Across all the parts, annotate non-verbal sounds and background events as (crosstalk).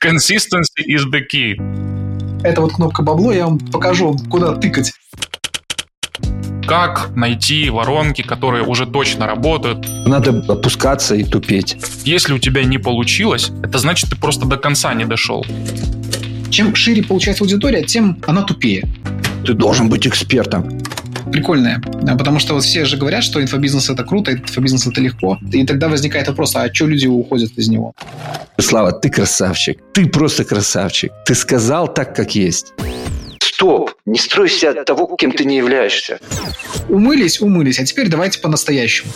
Consistency is the key. Это вот кнопка бабло, я вам покажу, куда тыкать. Как найти воронки, которые уже точно работают? Надо опускаться и тупеть. Если у тебя не получилось, это значит, ты просто до конца не дошел. Чем шире получается аудитория, тем она тупее. Ты должен быть экспертом прикольная. Потому что вот все же говорят, что инфобизнес это круто, инфобизнес это легко. И тогда возникает вопрос, а что люди уходят из него? Слава, ты красавчик. Ты просто красавчик. Ты сказал так, как есть. Стоп! Не стройся от того, кем ты не являешься. Умылись, умылись, а теперь давайте по-настоящему.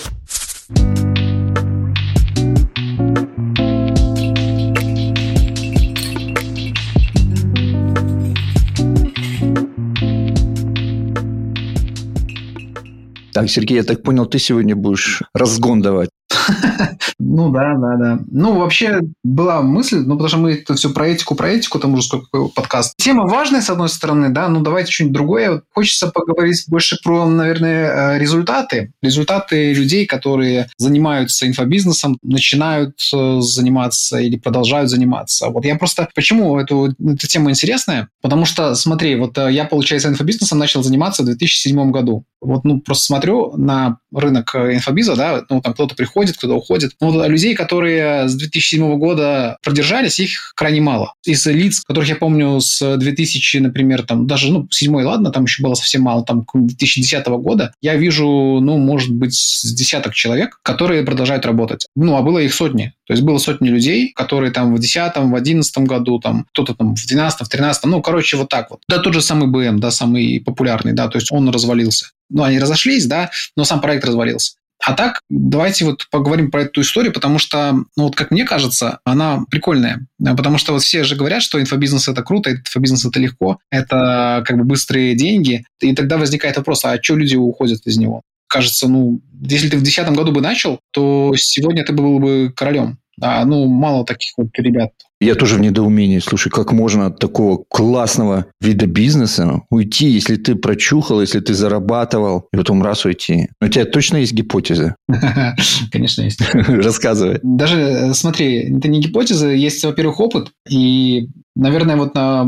Так, Сергей, я так понял, ты сегодня будешь разгон давать. (laughs) Ну да, да, да. Ну, вообще была мысль, ну, потому что мы это все про этику, про этику, там уже сколько подкаст. Тема важная, с одной стороны, да, ну давайте что-нибудь другое. Хочется поговорить больше про, наверное, э, результаты. Результаты людей, которые занимаются инфобизнесом, начинают э, заниматься или продолжают заниматься. Вот я просто... Почему эту, эта тема интересная? Потому что, смотри, вот э, я, получается, инфобизнесом начал заниматься в 2007 году. Вот, ну, просто смотрю на рынок инфобиза, да, ну, там кто-то приходит, кто-то уходит. Ну, вот людей, которые с 2007 года продержались, их крайне мало. Из лиц, которых я помню с 2000, например, там, даже, ну, 7 ладно, там еще было совсем мало, там, 2010 года, я вижу, ну, может быть, с десяток человек, которые продолжают работать. Ну, а было их сотни. То есть было сотни людей, которые там в 10 в 11 году, там, кто-то там в 12 в 13 ну, короче, вот так вот. Да, тот же самый БМ, да, самый популярный, да, то есть он развалился. Ну, они разошлись, да, но сам проект развалился. А так, давайте вот поговорим про эту историю, потому что, ну вот как мне кажется, она прикольная. Потому что вот все же говорят, что инфобизнес это круто, инфобизнес это легко, это как бы быстрые деньги. И тогда возникает вопрос, а что люди уходят из него? Кажется, ну, если ты в 2010 году бы начал, то сегодня ты был бы королем. А, ну, мало таких вот ребят. Я тоже в недоумении. Слушай, как можно от такого классного вида бизнеса уйти, если ты прочухал, если ты зарабатывал, и потом раз уйти? У тебя точно есть гипотеза? (laughs) Конечно, есть. (laughs) Рассказывай. Даже, э, смотри, это не гипотеза, есть, во-первых, опыт, и Наверное, вот на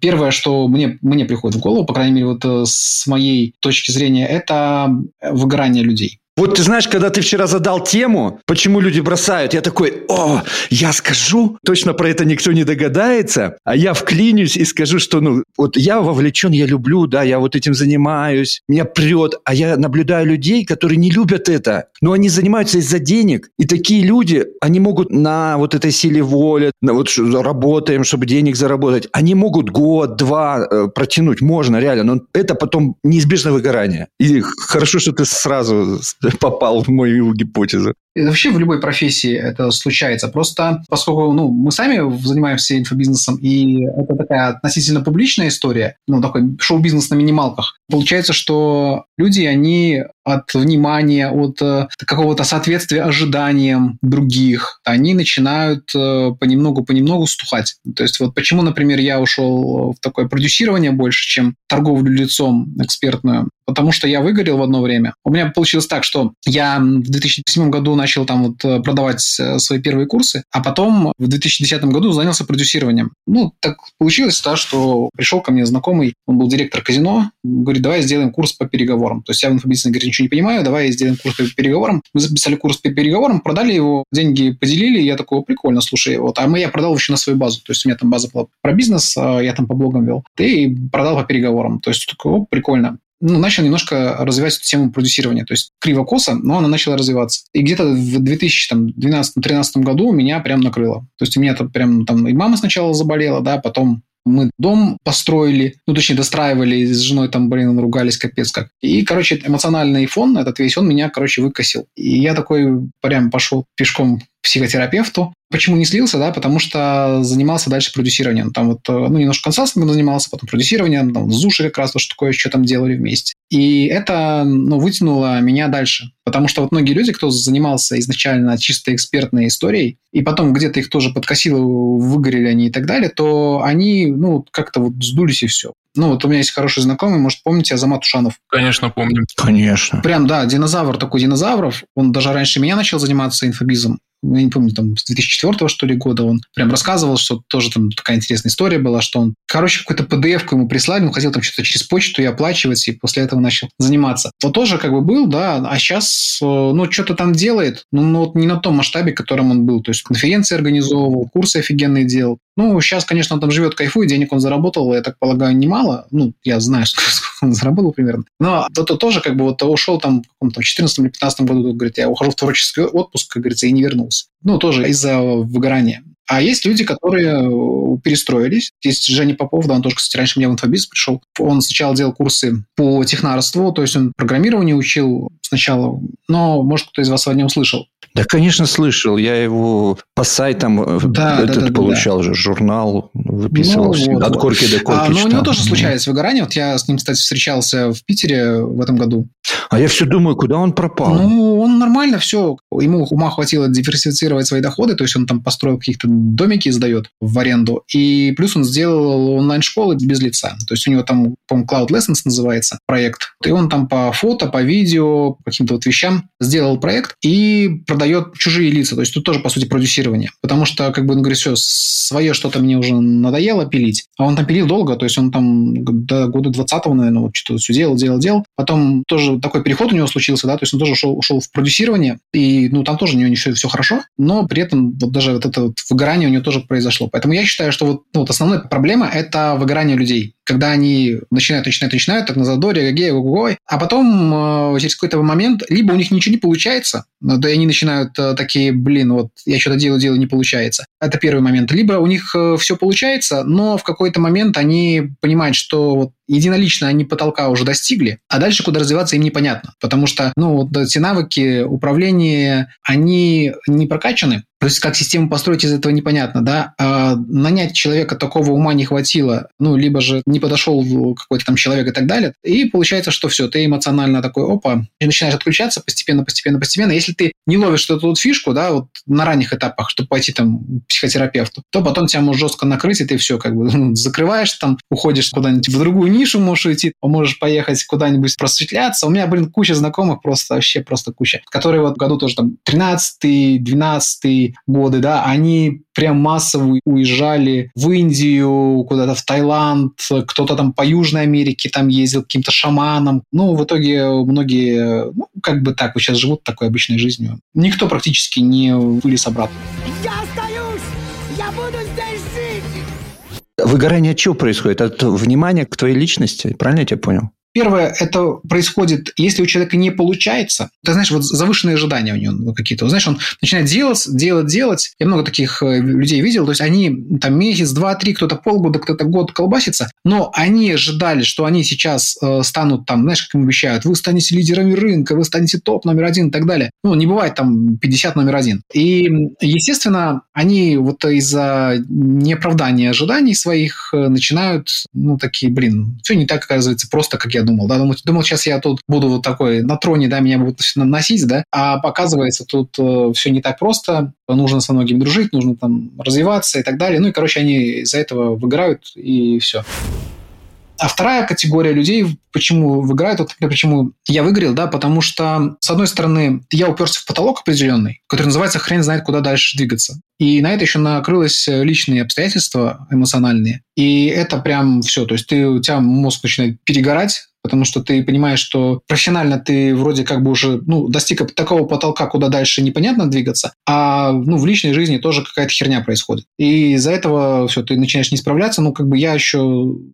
первое, что мне, мне приходит в голову, по крайней мере, вот э, с моей точки зрения, это выгорание людей. Вот ты знаешь, когда ты вчера задал тему, почему люди бросают, я такой, о, я скажу, точно про это никто не догадается, а я вклинюсь и скажу, что, ну, вот я вовлечен, я люблю, да, я вот этим занимаюсь, меня прет, а я наблюдаю людей, которые не любят это, но они занимаются из-за денег, и такие люди, они могут на вот этой силе воли, на вот работаем, чтобы денег заработать, они могут год, два э, протянуть, можно реально, но это потом неизбежно выгорание. И хорошо, что ты сразу попал в мою гипотезу. Это вообще в любой профессии это случается. Просто поскольку ну, мы сами занимаемся инфобизнесом, и это такая относительно публичная история, ну, такой шоу-бизнес на минималках, получается, что люди, они от внимания, от э, какого-то соответствия ожиданиям других, они начинают э, понемногу-понемногу стухать. То есть вот почему, например, я ушел в такое продюсирование больше, чем торговлю лицом экспертную, потому что я выгорел в одно время. У меня получилось так, что я в 2007 году начал там вот э, продавать свои первые курсы, а потом в 2010 году занялся продюсированием. Ну, так получилось, да, что пришел ко мне знакомый, он был директор казино, говорит, давай сделаем курс по переговорам. То есть я в инфобизнесе, говорит, ничего не понимаю, давай сделаем курс по переговорам. Мы записали курс по переговорам, продали его, деньги поделили, я такой, прикольно, слушай, вот, а мы я продал еще на свою базу, то есть у меня там база была про бизнес, а я там по блогам вел, ты продал по переговорам, то есть такой, прикольно ну, начал немножко развивать эту тему продюсирования. То есть криво-косо, но она начала развиваться. И где-то в 2012-2013 году меня прям накрыло. То есть у меня там прям там и мама сначала заболела, да, потом мы дом построили, ну, точнее, достраивали, с женой там, блин, ругались капец как. И, короче, эмоциональный фон этот весь, он меня, короче, выкосил. И я такой прям пошел пешком психотерапевту. Почему не слился, да, потому что занимался дальше продюсированием. Там вот, ну, немножко консалтингом занимался, потом продюсированием, там, Зуши как раз, то, что такое, что там делали вместе. И это, ну, вытянуло меня дальше. Потому что вот многие люди, кто занимался изначально чисто экспертной историей, и потом где-то их тоже подкосило, выгорели они и так далее, то они, ну, как-то вот сдулись и все. Ну, вот у меня есть хороший знакомый, может, помните, Азамат Ушанов? Конечно, помним. Конечно. Прям, да, динозавр такой динозавров. Он даже раньше меня начал заниматься инфобизом. Я не помню, там, с 2004 что ли, года он прям рассказывал, что тоже там такая интересная история была, что он, короче, какую-то PDF-ку ему прислали, он хотел там что-то через почту и оплачивать, и после этого начал заниматься. Вот тоже как бы был, да, а сейчас, э, ну, что-то там делает, ну, ну, вот не на том масштабе, которым он был. То есть конференции организовывал, курсы офигенные делал. Ну, сейчас, конечно, он там живет, кайфует, денег он заработал, я так полагаю, немало. Ну, я знаю, (laughs) сколько он заработал примерно. Но то, то тоже как бы вот ушел там в каком-то 14 или 15 году, говорит, я ухожу в творческий отпуск, как говорится, и не вернулся. Ну, тоже из-за выгорания. А есть люди, которые э, перестроились. Есть Женя Попов, да, он тоже, кстати, раньше меня в инфобиз пришел. Он сначала делал курсы по технарству, то есть он программирование учил сначала, но, может, кто из вас о нем слышал. Да, конечно, слышал. Я его по сайтам э, да, этот да, да, получал да. же, журнал выписывал. Ну, вот, от корки до корки а, Ну, у него тоже случается выгорание. Вот я с ним, кстати, встречался в Питере в этом году. А я все думаю, куда он пропал? Ну, он нормально все. Ему ума хватило диверсифицировать свои доходы, то есть он там построил каких-то домики, сдает в аренду. И плюс он сделал онлайн-школы без лица. То есть у него там, по-моему, Cloud Lessons называется проект. И он там по фото, по видео, по каким-то вот вещам сделал проект и продает чужие лица. То есть тут тоже, по сути, продюсирование. Потому что, как бы, он говорит, все, свое что-то мне уже надоело пилить. А он там пилил долго, то есть он там до года 20-го, наверное, вот что-то все делал, делал, делал. Потом тоже такой переход у него случился, да, то есть он тоже ушел, ушел в продюсирование, и, ну, там тоже у него не все, все хорошо, но при этом вот даже вот это вот выгорание у него тоже произошло. Поэтому я считаю, что вот, ну, вот основная проблема – это выгорание людей когда они начинают, начинают, начинают, так на задоре, эгегей, гугой, а потом э, через какой-то момент либо у них ничего не получается, да и они начинают э, такие, блин, вот я что-то делаю, делаю, не получается. Это первый момент. Либо у них э, все получается, но в какой-то момент они понимают, что вот единолично они потолка уже достигли, а дальше куда развиваться им непонятно. Потому что, ну, вот эти навыки управления, они не прокачаны, то есть как систему построить из этого непонятно, да. А нанять человека такого ума не хватило, ну, либо же не подошел какой-то там человек и так далее. И получается, что все, ты эмоционально такой, опа, и начинаешь отключаться постепенно, постепенно, постепенно. Если ты не ловишь эту вот фишку, да, вот на ранних этапах, чтобы пойти там к психотерапевту, то потом тебя может жестко накрыть, и ты все как бы ну, закрываешь там, уходишь куда-нибудь в другую нишу, можешь уйти, можешь поехать куда-нибудь просветляться. У меня, блин, куча знакомых, просто вообще просто куча, которые вот в году тоже там 13 12 годы, да, они прям массово уезжали в Индию, куда-то в Таиланд, кто-то там по Южной Америке там ездил каким-то шаманом. Ну, в итоге многие, ну, как бы так, вот сейчас живут такой обычной жизнью. Никто практически не вылез обратно. Я Выгорание от чего происходит? От внимания к твоей личности? Правильно я тебя понял? Первое, это происходит, если у человека не получается, ты знаешь, вот завышенные ожидания у него какие-то. Знаешь, он начинает делать, делать, делать. Я много таких э, людей видел. То есть они там месяц, два, три, кто-то полгода, кто-то год колбасится, но они ожидали, что они сейчас э, станут там, знаешь, как им обещают, вы станете лидерами рынка, вы станете топ номер один и так далее. Ну, не бывает там 50 номер один. И, естественно, они вот из-за неоправдания ожиданий своих э, начинают, ну, такие, блин, все не так, оказывается, просто, как я я думал, да, думал, думал, сейчас я тут буду вот такой на троне, да, меня будут носить, да, а показывается, тут э, все не так просто, нужно со многими дружить, нужно там развиваться и так далее, ну и, короче, они из-за этого выиграют и все. А вторая категория людей, почему выиграют, вот почему я выиграл, да, потому что, с одной стороны, я уперся в потолок определенный, который называется «хрен знает, куда дальше двигаться». И на это еще накрылось личные обстоятельства эмоциональные. И это прям все. То есть ты, у тебя мозг начинает перегорать, потому что ты понимаешь, что профессионально ты вроде как бы уже ну, достиг такого потолка, куда дальше непонятно двигаться, а ну, в личной жизни тоже какая-то херня происходит. И из-за этого все, ты начинаешь не справляться. Ну, как бы я еще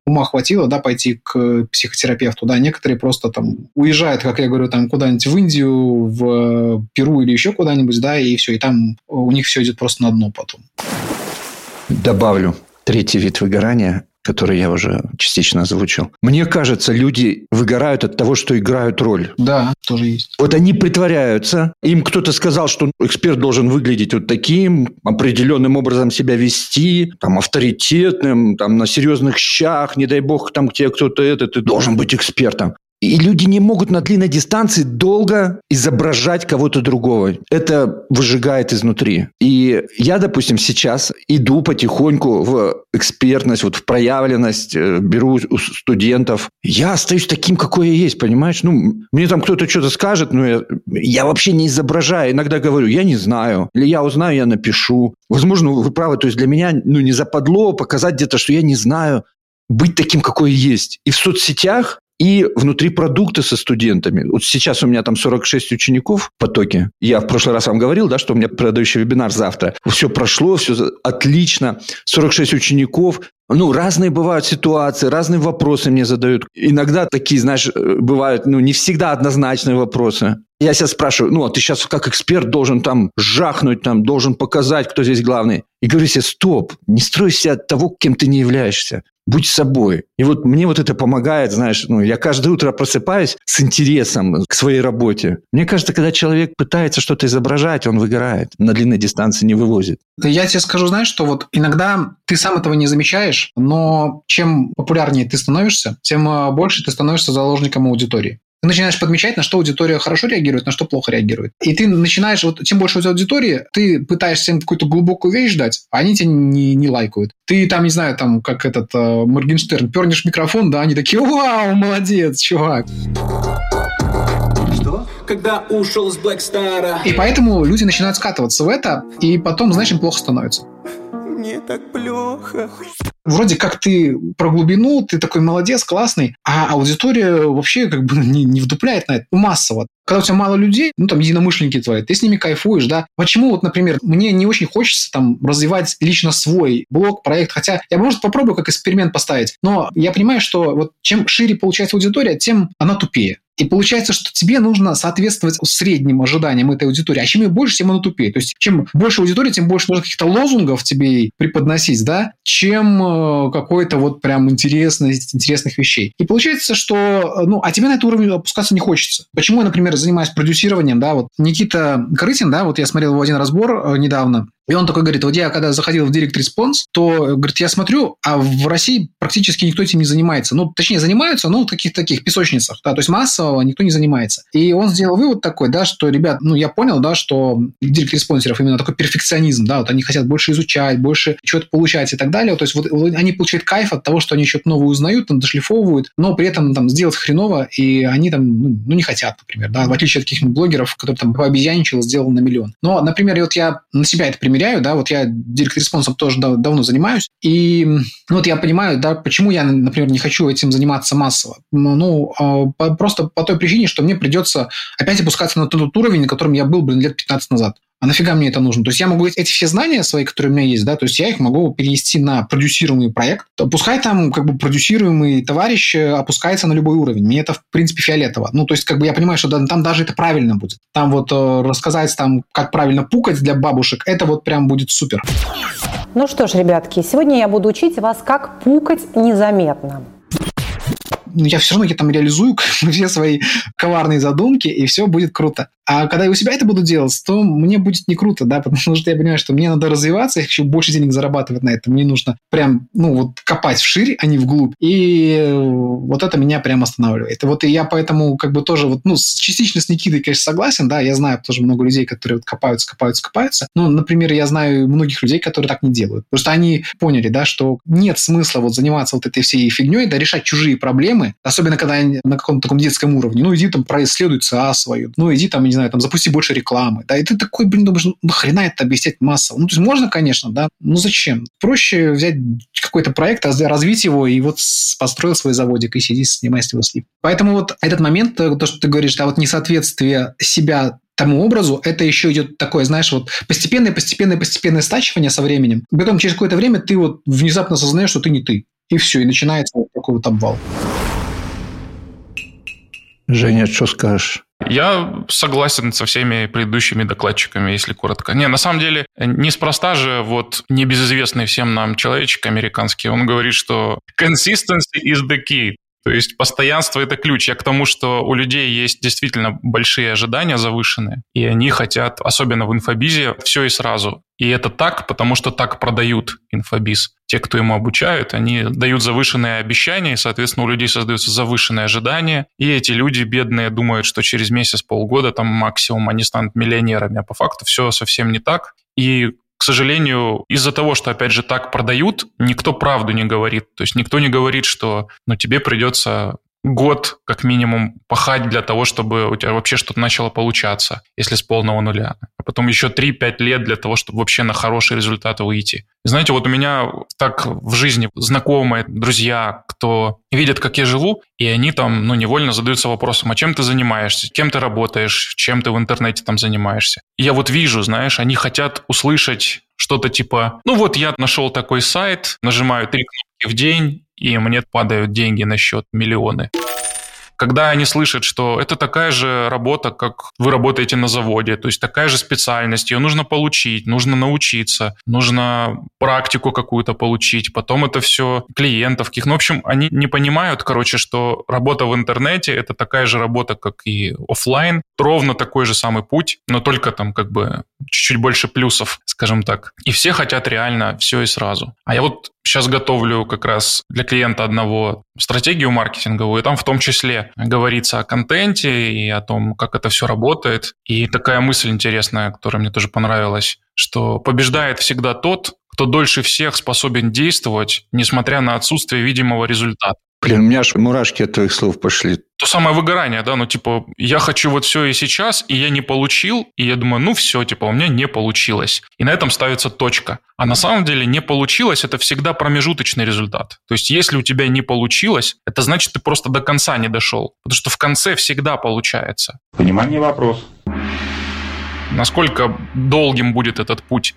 ума хватило, да, пойти к психотерапевту, да, некоторые просто там уезжают, как я говорю, там куда-нибудь в Индию, в Перу или еще куда-нибудь, да, и все, и там у них все идет просто на дно потом. Добавлю третий вид выгорания который я уже частично озвучил. Мне кажется, люди выгорают от того, что играют роль. Да, тоже есть. Вот они притворяются. Им кто-то сказал, что эксперт должен выглядеть вот таким, определенным образом себя вести, там, авторитетным, там, на серьезных щах, не дай бог, там, к тебе кто-то это, ты должен быть экспертом. И люди не могут на длинной дистанции долго изображать кого-то другого. Это выжигает изнутри. И я, допустим, сейчас иду потихоньку в экспертность, вот в проявленность, э, беру у студентов. Я остаюсь таким, какой я есть, понимаешь? Ну, мне там кто-то что-то скажет, но я, я вообще не изображаю. Иногда говорю, я не знаю. Или я узнаю, я напишу. Возможно, вы правы. То есть для меня ну, не западло показать где-то, что я не знаю быть таким, какой есть. И в соцсетях и внутри продукта со студентами. Вот сейчас у меня там 46 учеников в потоке. Я в прошлый раз вам говорил, да, что у меня продающий вебинар завтра. Все прошло, все отлично. 46 учеников. Ну, разные бывают ситуации, разные вопросы мне задают. Иногда такие, знаешь, бывают, ну, не всегда однозначные вопросы. Я сейчас спрашиваю, ну, а ты сейчас как эксперт должен там жахнуть, там, должен показать, кто здесь главный. И говорю себе, стоп, не стройся от того, кем ты не являешься будь собой. И вот мне вот это помогает, знаешь, ну, я каждое утро просыпаюсь с интересом к своей работе. Мне кажется, когда человек пытается что-то изображать, он выгорает, на длинной дистанции не вывозит. Я тебе скажу, знаешь, что вот иногда ты сам этого не замечаешь, но чем популярнее ты становишься, тем а, больше ты становишься заложником аудитории. Ты начинаешь подмечать, на что аудитория хорошо реагирует, на что плохо реагирует. И ты начинаешь, вот тем больше у тебя аудитории, ты пытаешься им какую-то глубокую вещь дать, а они тебя не, не лайкают. Ты там, не знаю, там, как этот э, Моргенштерн, пернешь микрофон, да, они такие, вау, молодец, чувак. Когда ушел с Блэкстара. И поэтому люди начинают скатываться в это, и потом, знаешь, им плохо становится мне так плохо. Вроде как ты про глубину, ты такой молодец, классный, а аудитория вообще как бы не, не вдупляет на это массово. Когда у тебя мало людей, ну, там, единомышленники твои, ты с ними кайфуешь, да. Почему вот, например, мне не очень хочется там развивать лично свой блог, проект, хотя я, может, попробую как эксперимент поставить, но я понимаю, что вот чем шире получается аудитория, тем она тупее. И получается, что тебе нужно соответствовать средним ожиданиям этой аудитории. А чем ее больше, тем она тупее. То есть, чем больше аудитории, тем больше нужно каких-то лозунгов тебе преподносить, да, чем э, какой-то вот прям интересность, интересных вещей. И получается, что, э, ну, а тебе на этот уровень опускаться не хочется. Почему я, например, занимаюсь продюсированием, да, вот Никита Корытин, да, вот я смотрел его один разбор э, недавно, и он такой говорит, вот я когда заходил в Direct Response, то, говорит, я смотрю, а в России практически никто этим не занимается. Ну, точнее, занимаются, но в таких таких песочницах, да, то есть массово никто не занимается. И он сделал вывод такой, да, что, ребят, ну, я понял, да, что Direct Responserов именно такой перфекционизм, да, вот они хотят больше изучать, больше чего-то получать и так далее. То есть вот они получают кайф от того, что они что-то новое узнают, там, дошлифовывают, но при этом там сделать хреново, и они там, ну, ну не хотят, например, да, в отличие от каких-нибудь блогеров, которые там пообезьяничал, сделал на миллион. Но, например, вот я на себя это пример примеряю, да, вот я direct response ом тоже дав- давно занимаюсь, и ну, вот я понимаю, да, почему я, например, не хочу этим заниматься массово. Ну, ну а, по, просто по той причине, что мне придется опять опускаться на тот уровень, на котором я был, блин, лет 15 назад. А нафига мне это нужно? То есть я могу эти все знания свои, которые у меня есть, да, то есть я их могу перенести на продюсируемый проект. Пускай там как бы продюсируемый товарищ э, опускается на любой уровень. Мне это, в принципе, фиолетово. Ну, то есть как бы я понимаю, что там даже это правильно будет. Там вот э, рассказать там, как правильно пукать для бабушек, это вот прям будет супер. Ну что ж, ребятки, сегодня я буду учить вас, как пукать незаметно я все равно я там реализую все свои коварные задумки, и все будет круто. А когда я у себя это буду делать, то мне будет не круто, да, (laughs) потому что я понимаю, что мне надо развиваться, я хочу больше денег зарабатывать на этом. Мне нужно прям, ну, вот копать вширь, а не вглубь. И вот это меня прям останавливает. И вот и я поэтому как бы тоже вот, ну, частично с Никитой, конечно, согласен, да, я знаю тоже много людей, которые вот копаются, копаются, копаются. Ну, например, я знаю многих людей, которые так не делают. Просто они поняли, да, что нет смысла вот заниматься вот этой всей фигней, да, решать чужие проблемы, особенно когда они на каком-то таком детском уровне. Ну, иди там происследуй ЦА свою, ну, иди там, не знаю, там, запусти больше рекламы, да, и ты такой, блин, думаешь, ну, нахрена это объяснять массово? Ну, то есть можно, конечно, да, но зачем? Проще взять какой-то проект, развить его и вот построил свой заводик и сиди, снимай с него слив. Поэтому вот этот момент, э, то, что ты говоришь, да, вот несоответствие себя тому образу, это еще идет такое, знаешь, вот постепенное, постепенное, постепенное стачивание со временем. Потом через какое-то время ты вот внезапно осознаешь, что ты не ты. И все, и начинается вот такой вот обвал. Женя, что скажешь? Я согласен со всеми предыдущими докладчиками, если коротко. Не, на самом деле, неспроста же вот небезызвестный всем нам человечек американский, он говорит, что consistency is the key. То есть постоянство – это ключ. Я к тому, что у людей есть действительно большие ожидания завышенные, и они хотят, особенно в инфобизе, все и сразу. И это так, потому что так продают инфобиз. Те, кто ему обучают, они дают завышенные обещания, и, соответственно, у людей создаются завышенные ожидания. И эти люди, бедные, думают, что через месяц, полгода, там максимум, они станут миллионерами. А по факту все совсем не так. И к сожалению, из-за того, что, опять же, так продают, никто правду не говорит. То есть никто не говорит, что ну, тебе придется год как минимум пахать для того, чтобы у тебя вообще что-то начало получаться, если с полного нуля. А потом еще 3-5 лет для того, чтобы вообще на хорошие результаты выйти. И знаете, вот у меня так в жизни знакомые, друзья, кто видят, как я живу, и они там, ну, невольно задаются вопросом, а чем ты занимаешься, кем ты работаешь, чем ты в интернете там занимаешься. И я вот вижу, знаешь, они хотят услышать что-то типа, ну вот я нашел такой сайт, нажимаю три кнопки в день, и мне падают деньги на счет миллионы когда они слышат, что это такая же работа, как вы работаете на заводе, то есть такая же специальность, ее нужно получить, нужно научиться, нужно практику какую-то получить, потом это все клиентов, каких, ну, в общем, они не понимают, короче, что работа в интернете это такая же работа, как и офлайн, ровно такой же самый путь, но только там как бы чуть-чуть больше плюсов, скажем так. И все хотят реально все и сразу. А я вот сейчас готовлю как раз для клиента одного стратегию маркетинговую, и там в том числе говорится о контенте и о том, как это все работает. И такая мысль интересная, которая мне тоже понравилась, что побеждает всегда тот, кто дольше всех способен действовать, несмотря на отсутствие видимого результата. Блин, у меня аж мурашки от твоих слов пошли. То самое выгорание, да, ну, типа, я хочу вот все и сейчас, и я не получил, и я думаю, ну, все, типа, у меня не получилось. И на этом ставится точка. А на самом деле не получилось – это всегда промежуточный результат. То есть, если у тебя не получилось, это значит, ты просто до конца не дошел. Потому что в конце всегда получается. Понимание вопрос. Насколько долгим будет этот путь?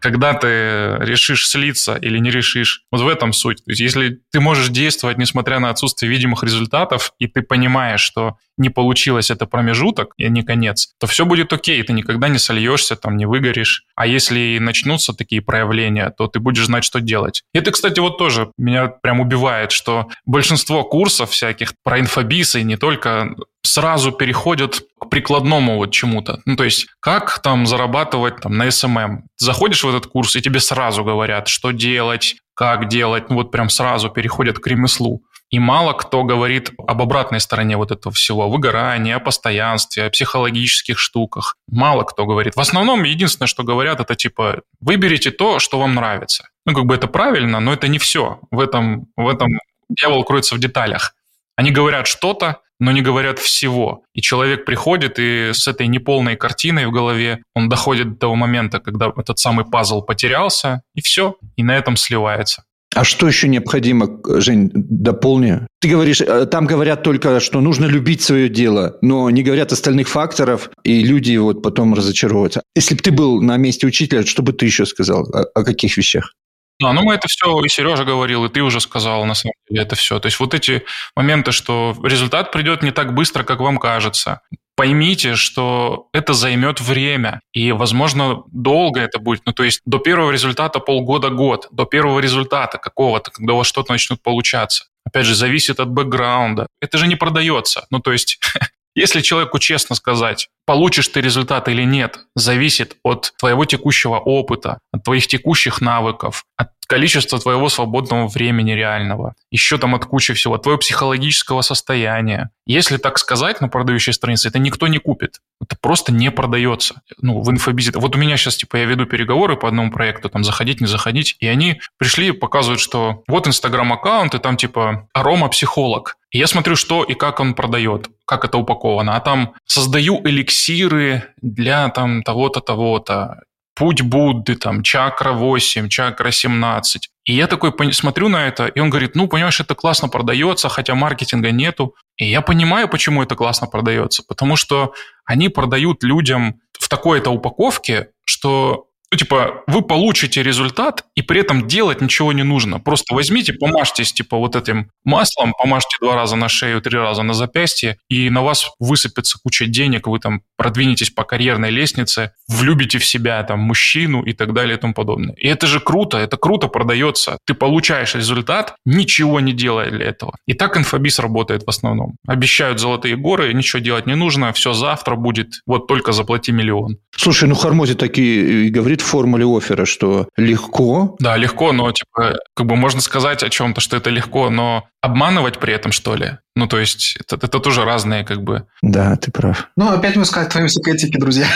Когда ты решишь слиться или не решишь. Вот в этом суть. То есть если ты можешь действовать, несмотря на отсутствие видимых результатов, и ты понимаешь, что не получилось это промежуток и не конец, то все будет окей, ты никогда не сольешься, там, не выгоришь. А если начнутся такие проявления, то ты будешь знать, что делать. Это, кстати, вот тоже меня прям убивает, что большинство курсов всяких про инфобисы, не только сразу переходят к прикладному вот чему-то. Ну, то есть, как там зарабатывать там на SMM. Заходишь в этот курс, и тебе сразу говорят, что делать, как делать, ну, вот прям сразу переходят к ремеслу. И мало кто говорит об обратной стороне вот этого всего, о выгорании, о постоянстве, о психологических штуках. Мало кто говорит. В основном единственное, что говорят, это типа, выберите то, что вам нравится. Ну, как бы это правильно, но это не все. В этом, в этом дьявол кроется в деталях. Они говорят что-то, но не говорят всего. И человек приходит, и с этой неполной картиной в голове он доходит до того момента, когда этот самый пазл потерялся, и все, и на этом сливается. А что еще необходимо, Жень, дополни? Ты говоришь, э, там говорят только, что нужно любить свое дело, но не говорят остальных факторов, и люди вот потом разочаровываются. Если бы ты был на месте учителя, что бы ты еще сказал? О, о каких вещах? Да, ну мы это все, и Сережа говорил, и ты уже сказал, на самом деле, это все. То есть вот эти моменты, что результат придет не так быстро, как вам кажется. Поймите, что это займет время, и, возможно, долго это будет. Ну, то есть до первого результата полгода-год, до первого результата какого-то, когда у вас что-то начнет получаться. Опять же, зависит от бэкграунда. Это же не продается. Ну, то есть (laughs) Если человеку честно сказать, получишь ты результат или нет, зависит от твоего текущего опыта, от твоих текущих навыков, от количества твоего свободного времени реального, еще там от кучи всего, от твоего психологического состояния. Если так сказать на продающей странице, это никто не купит. Это просто не продается. Ну, в инфобизе. Вот у меня сейчас, типа, я веду переговоры по одному проекту, там, заходить, не заходить, и они пришли и показывают, что вот инстаграм-аккаунт, и там, типа, арома-психолог. И я смотрю, что и как он продает, как это упаковано. А там создаю эликсиры для там того-то, того-то. Путь Будды, там, чакра 8, чакра 17. И я такой смотрю на это, и он говорит, ну, понимаешь, это классно продается, хотя маркетинга нету. И я понимаю, почему это классно продается. Потому что они продают людям в такой-то упаковке, что Ну, типа, вы получите результат, и при этом делать ничего не нужно. Просто возьмите, помажьтесь, типа, вот этим маслом, помажьте два раза на шею, три раза на запястье, и на вас высыпется куча денег, вы там продвинетесь по карьерной лестнице, влюбите в себя там мужчину и так далее и тому подобное. И это же круто, это круто продается. Ты получаешь результат, ничего не делая для этого. И так инфобиз работает в основном. Обещают золотые горы, ничего делать не нужно, все завтра будет, вот только заплати миллион. Слушай, ну Хармози такие и говорит в формуле оффера, что легко. Да, легко, но типа, как бы можно сказать о чем-то, что это легко, но обманывать при этом, что ли? Ну, то есть, это, это тоже разные, как бы. Да, ты прав. Ну, опять мы сказать твои секретики, друзья.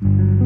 (laughs)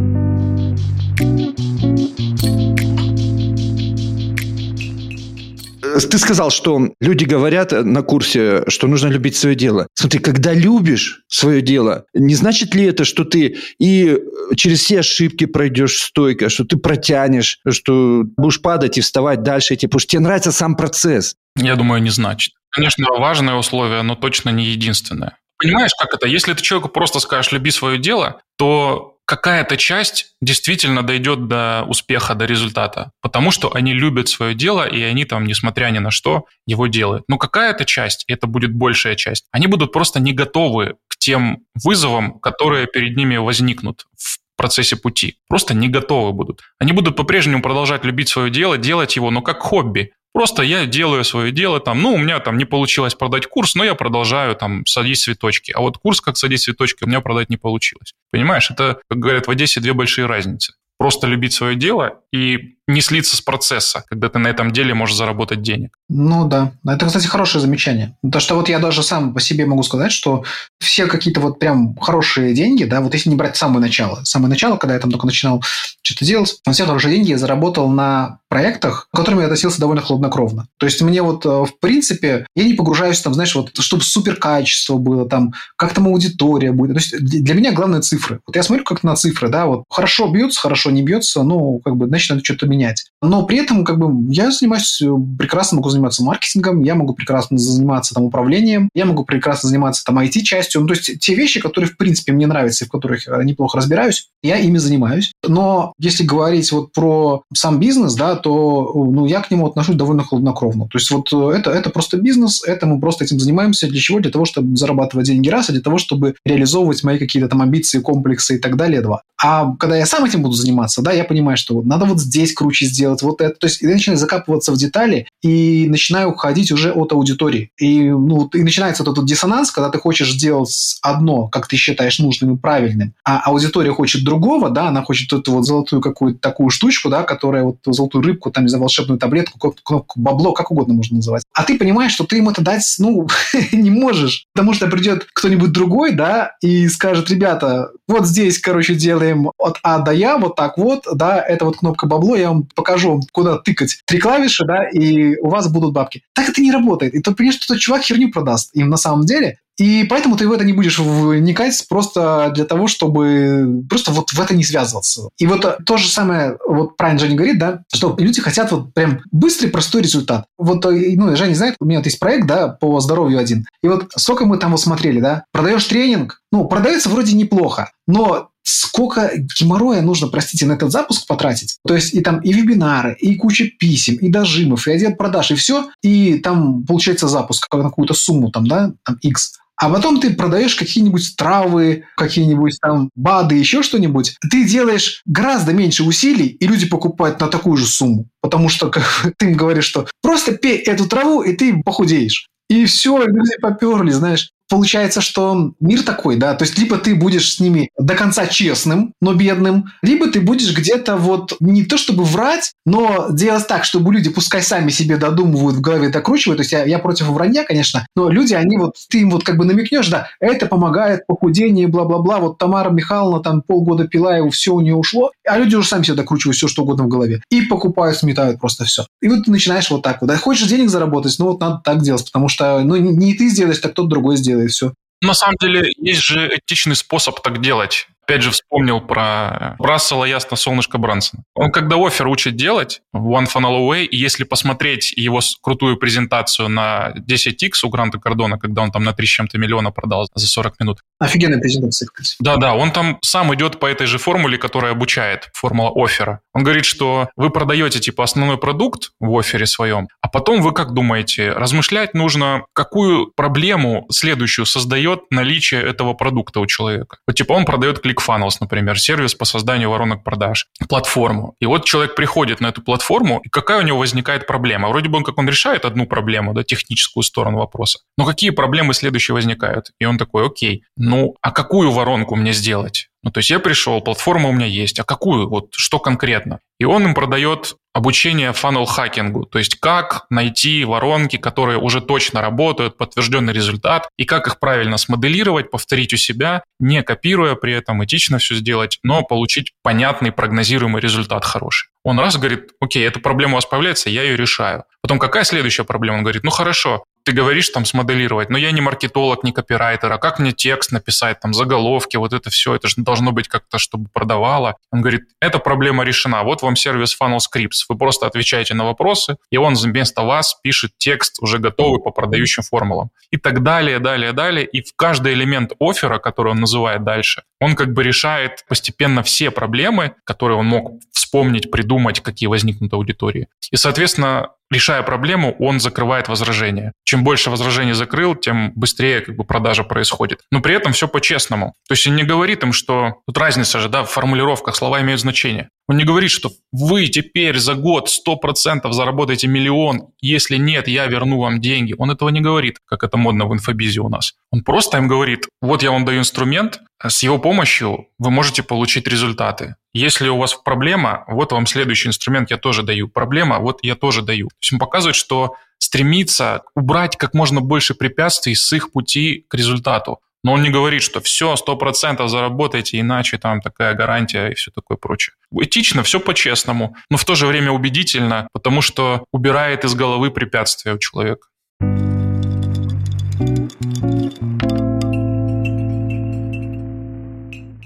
Ты сказал, что люди говорят на курсе, что нужно любить свое дело. Смотри, когда любишь свое дело, не значит ли это, что ты и через все ошибки пройдешь стойко, что ты протянешь, что будешь падать и вставать дальше, типа, потому что тебе нравится сам процесс? Я думаю, не значит. Конечно, важное условие, но точно не единственное. Понимаешь, как это? Если ты человеку просто скажешь «люби свое дело», то какая-то часть действительно дойдет до успеха, до результата, потому что они любят свое дело, и они там, несмотря ни на что, его делают. Но какая-то часть, это будет большая часть, они будут просто не готовы к тем вызовам, которые перед ними возникнут в процессе пути. Просто не готовы будут. Они будут по-прежнему продолжать любить свое дело, делать его, но как хобби. Просто я делаю свое дело, там, ну, у меня там не получилось продать курс, но я продолжаю там садить цветочки. А вот курс как садить цветочки у меня продать не получилось. Понимаешь, это, как говорят в Одессе, две большие разницы. Просто любить свое дело и не слиться с процесса, когда ты на этом деле можешь заработать денег. Ну да. Это, кстати, хорошее замечание. То, что вот я даже сам по себе могу сказать, что все какие-то вот прям хорошие деньги, да, вот если не брать самое начало. Самое начало, когда я там только начинал что-то делать, все хорошие деньги я заработал на проектах, к которым я относился довольно хладнокровно. То есть мне вот, э, в принципе, я не погружаюсь там, знаешь, вот, чтобы супер качество было, там, как там аудитория будет. То есть для меня главное цифры. Вот я смотрю как на цифры, да, вот хорошо бьются, хорошо не бьется, ну, как бы, значит, надо что-то менять. Но при этом, как бы, я занимаюсь, э, прекрасно могу заниматься маркетингом, я могу прекрасно заниматься там управлением, я могу прекрасно заниматься там IT-частью. Ну, то есть те вещи, которые, в принципе, мне нравятся и в которых я неплохо разбираюсь, я ими занимаюсь. Но если говорить вот про сам бизнес, да, то ну, я к нему отношусь довольно хладнокровно. То есть вот э, это, это просто бизнес, это мы просто этим занимаемся. Для чего? Для того, чтобы зарабатывать деньги раз, а для того, чтобы реализовывать мои какие-то там амбиции, комплексы и так далее два. А когда я сам этим буду заниматься, да, я понимаю, что вот надо вот здесь круче сделать, вот это. То есть я начинаю закапываться в детали и начинаю уходить уже от аудитории. И, ну, и начинается вот этот диссонанс, когда ты хочешь сделать одно, как ты считаешь нужным и правильным, а аудитория хочет другого, да, она хочет эту вот золотую какую-то такую штучку, да, которая вот золотую рыбку, там, за волшебную таблетку, кнопку, бабло, как угодно можно называть. А ты понимаешь, что ты им это дать, ну, (laughs) не можешь, потому что придет кто-нибудь другой, да, и скажет, ребята, вот здесь, короче, делаем от А до Я, вот так вот, да, это вот кнопка бабло, я вам покажу, куда тыкать три клавиши, да, и у вас будут бабки. Так это не работает. И понимаешь, что тот чувак херню продаст им на самом деле, и поэтому ты в это не будешь вникать просто для того, чтобы просто вот в это не связываться. И вот то же самое, вот правильно Женя говорит, да, что люди хотят вот прям быстрый, простой результат. Вот, э, ну, Женя знает, у меня вот есть проект, да, по здоровью один. И вот сколько мы там вот смотрели, да, продаешь тренинг, ну, продается вроде неплохо, но сколько геморроя нужно, простите, на этот запуск потратить. То есть и там и вебинары, и куча писем, и дожимов, и отдел продаж, и все. И там получается запуск на какую-то сумму, там, да, там X. А потом ты продаешь какие-нибудь травы, какие-нибудь там БАДы, еще что-нибудь. Ты делаешь гораздо меньше усилий, и люди покупают на такую же сумму. Потому что как, (laughs) ты им говоришь, что просто пей эту траву, и ты похудеешь. И все, люди поперли, знаешь получается, что мир такой, да, то есть либо ты будешь с ними до конца честным, но бедным, либо ты будешь где-то вот не то чтобы врать, но делать так, чтобы люди пускай сами себе додумывают, в голове докручивают, то есть я, я против вранья, конечно, но люди, они вот, ты им вот как бы намекнешь, да, это помогает похудению, бла-бла-бла, вот Тамара Михайловна там полгода пила его, все у нее ушло, а люди уже сами себе докручивают все, что угодно в голове, и покупают, сметают просто все. И вот ты начинаешь вот так вот, да, хочешь денег заработать, ну вот надо так делать, потому что, ну, не ты сделаешь, так кто-то другой сделает, и все. На самом деле, есть же этичный способ так делать Опять же вспомнил про Рассела Ясно Солнышко Брансона. Он когда офер учит делать One Funnel Away, и если посмотреть его крутую презентацию на 10x у Гранта Кардона, когда он там на 3 с чем-то миллиона продал за 40 минут. Офигенная презентация, кстати. Да-да, он там сам идет по этой же формуле, которая обучает, формула оффера. Он говорит, что вы продаете типа основной продукт в офере своем, а потом вы как думаете, размышлять нужно, какую проблему следующую создает наличие этого продукта у человека. Вот типа он продает ClickFunnels, например, сервис по созданию воронок продаж, платформу. И вот человек приходит на эту платформу, и какая у него возникает проблема? Вроде бы он как он решает одну проблему, да, техническую сторону вопроса. Но какие проблемы следующие возникают? И он такой, окей, ну а какую воронку мне сделать? Ну, то есть я пришел, платформа у меня есть, а какую, вот что конкретно? И он им продает обучение фанел хакингу, то есть как найти воронки, которые уже точно работают, подтвержденный результат, и как их правильно смоделировать, повторить у себя, не копируя при этом, этично все сделать, но получить понятный, прогнозируемый результат хороший. Он раз говорит, окей, эта проблема у вас появляется, я ее решаю. Потом какая следующая проблема? Он говорит, ну хорошо, ты говоришь там смоделировать, но я не маркетолог, не копирайтер, а как мне текст написать, там заголовки, вот это все, это же должно быть как-то, чтобы продавало. Он говорит, эта проблема решена, вот вам сервис Funnel Scripts, вы просто отвечаете на вопросы, и он вместо вас пишет текст уже готовый по продающим формулам. И так далее, далее, далее. И в каждый элемент оффера, который он называет дальше, он как бы решает постепенно все проблемы, которые он мог вспомнить, придумать, какие возникнут аудитории. И, соответственно, решая проблему, он закрывает возражения. Чем больше возражений закрыл, тем быстрее как бы продажа происходит. Но при этом все по-честному. То есть он не говорит им, что... Тут разница же, да, в формулировках слова имеют значение. Он не говорит, что вы теперь за год 100% заработаете миллион, если нет, я верну вам деньги. Он этого не говорит, как это модно в инфобизе у нас. Он просто им говорит, вот я вам даю инструмент, с его помощью вы можете получить результаты. Если у вас проблема, вот вам следующий инструмент я тоже даю. Проблема, вот я тоже даю. То есть он показывает, что стремится убрать как можно больше препятствий с их пути к результату. Но он не говорит, что все, сто процентов заработаете, иначе там такая гарантия и все такое прочее. Этично, все по-честному, но в то же время убедительно, потому что убирает из головы препятствия у человека.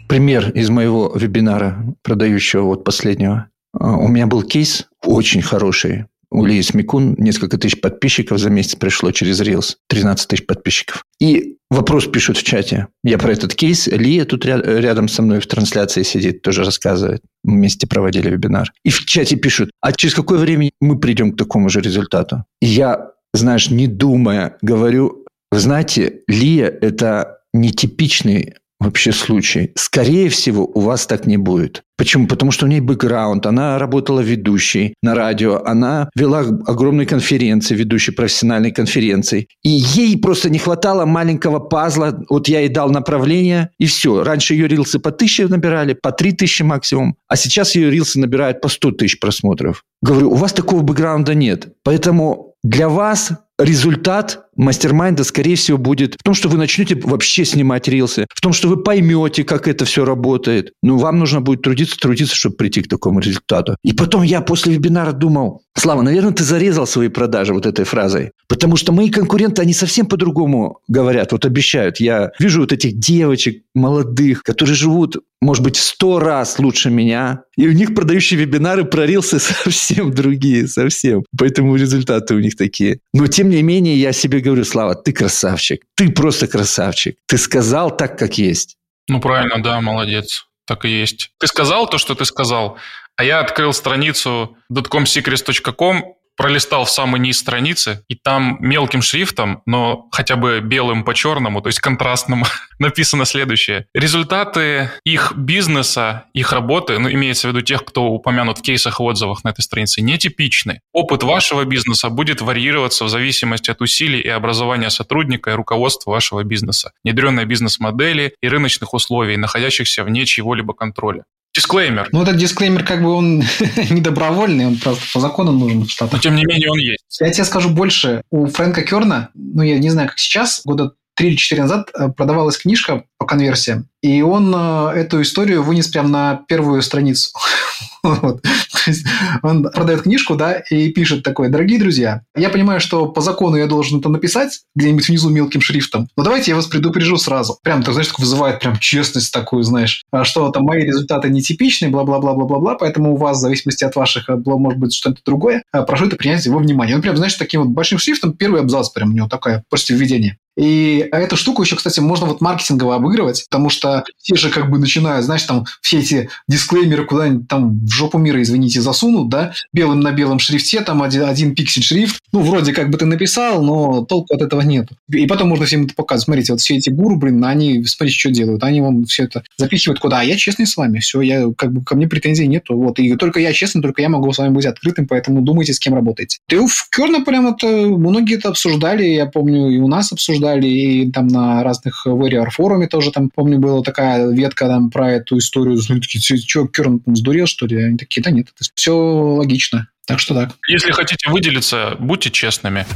Пример из моего вебинара, продающего вот последнего. А, у меня был кейс очень хороший у Лии Смекун несколько тысяч подписчиков за месяц пришло через Reels. 13 тысяч подписчиков. И вопрос пишут в чате. Я про этот кейс. Лия тут рядом со мной в трансляции сидит, тоже рассказывает. Мы вместе проводили вебинар. И в чате пишут, а через какое время мы придем к такому же результату? И я, знаешь, не думая, говорю, вы знаете, Лия – это нетипичный вообще случай. Скорее всего, у вас так не будет. Почему? Потому что у нее бэкграунд, она работала ведущей на радио, она вела огромные конференции, ведущей профессиональной конференции. И ей просто не хватало маленького пазла. Вот я ей дал направление, и все. Раньше ее рилсы по тысяче набирали, по три тысячи максимум, а сейчас ее рилсы набирают по сто тысяч просмотров. Говорю, у вас такого бэкграунда нет. Поэтому для вас результат мастер-майнда, скорее всего, будет в том, что вы начнете вообще снимать рилсы, в том, что вы поймете, как это все работает. Ну, вам нужно будет трудиться, трудиться, чтобы прийти к такому результату. И потом я после вебинара думал, Слава, наверное, ты зарезал свои продажи вот этой фразой. Потому что мои конкуренты, они совсем по-другому говорят, вот обещают. Я вижу вот этих девочек молодых, которые живут, может быть, сто раз лучше меня. И у них продающие вебинары прорился (laughs) совсем другие, совсем. Поэтому результаты у них такие. Но, тем не менее, я себе говорю, Слава, ты красавчик. Ты просто красавчик. Ты сказал так, как есть. Ну, правильно, да, молодец. Так и есть. Ты сказал то, что ты сказал, а я открыл страницу dotcomsecrets.com, пролистал в самый низ страницы, и там мелким шрифтом, но хотя бы белым по черному, то есть контрастным, (laughs) написано следующее. Результаты их бизнеса, их работы, ну, имеется в виду тех, кто упомянут в кейсах и отзывах на этой странице, нетипичны. Опыт вашего бизнеса будет варьироваться в зависимости от усилий и образования сотрудника и руководства вашего бизнеса, внедренной бизнес-модели и рыночных условий, находящихся вне чьего-либо контроля. Дисклеймер. Ну, этот дисклеймер как бы он (laughs) не добровольный, он просто по закону нужен в Штатах. Но тем не менее он есть. Я тебе скажу больше. У Фрэнка Керна, ну, я не знаю, как сейчас, года три или четыре назад э, продавалась книжка по конверсиям, и он э, эту историю вынес прямо на первую страницу. (laughs) Вот. То есть он продает книжку, да, и пишет такое, дорогие друзья, я понимаю, что по закону я должен это написать где-нибудь внизу мелким шрифтом, но давайте я вас предупрежу сразу. Прям, так, знаешь, вызывает прям честность такую, знаешь, а что там мои результаты нетипичные, бла-бла-бла-бла-бла-бла, поэтому у вас, в зависимости от ваших, э, может быть, что-то другое, э, прошу это принять его внимание. Он прям, знаешь, таким вот большим шрифтом, первый абзац прям у него такая, просто введение. И эту штуку еще, кстати, можно вот маркетингово обыгрывать, потому что все же как бы начинают, знаешь, там все эти дисклеймеры куда-нибудь там в жопу мира, извините, засунут, да, белым на белом шрифте, там один, один пиксель шрифт. Ну, вроде как бы ты написал, но толку от этого нет. И потом можно всем это показывать. Смотрите, вот все эти гуру, блин, они, смотрите, что делают. Они вам все это запихивают куда. А я честный с вами. Все, я как бы ко мне претензий нету. Вот. И только я честный, только я могу с вами быть открытым, поэтому думайте, с кем работаете. И в Керна прям это, многие это обсуждали, я помню, и у нас обсуждали обсуждали, и там на разных Warrior форуме тоже там, помню, была такая ветка там про эту историю. Они такие, что, Керн там сдурел, что ли? Они такие, да нет, это все логично. Так что так. Если хотите выделиться, будьте честными.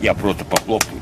Я просто похлопаю.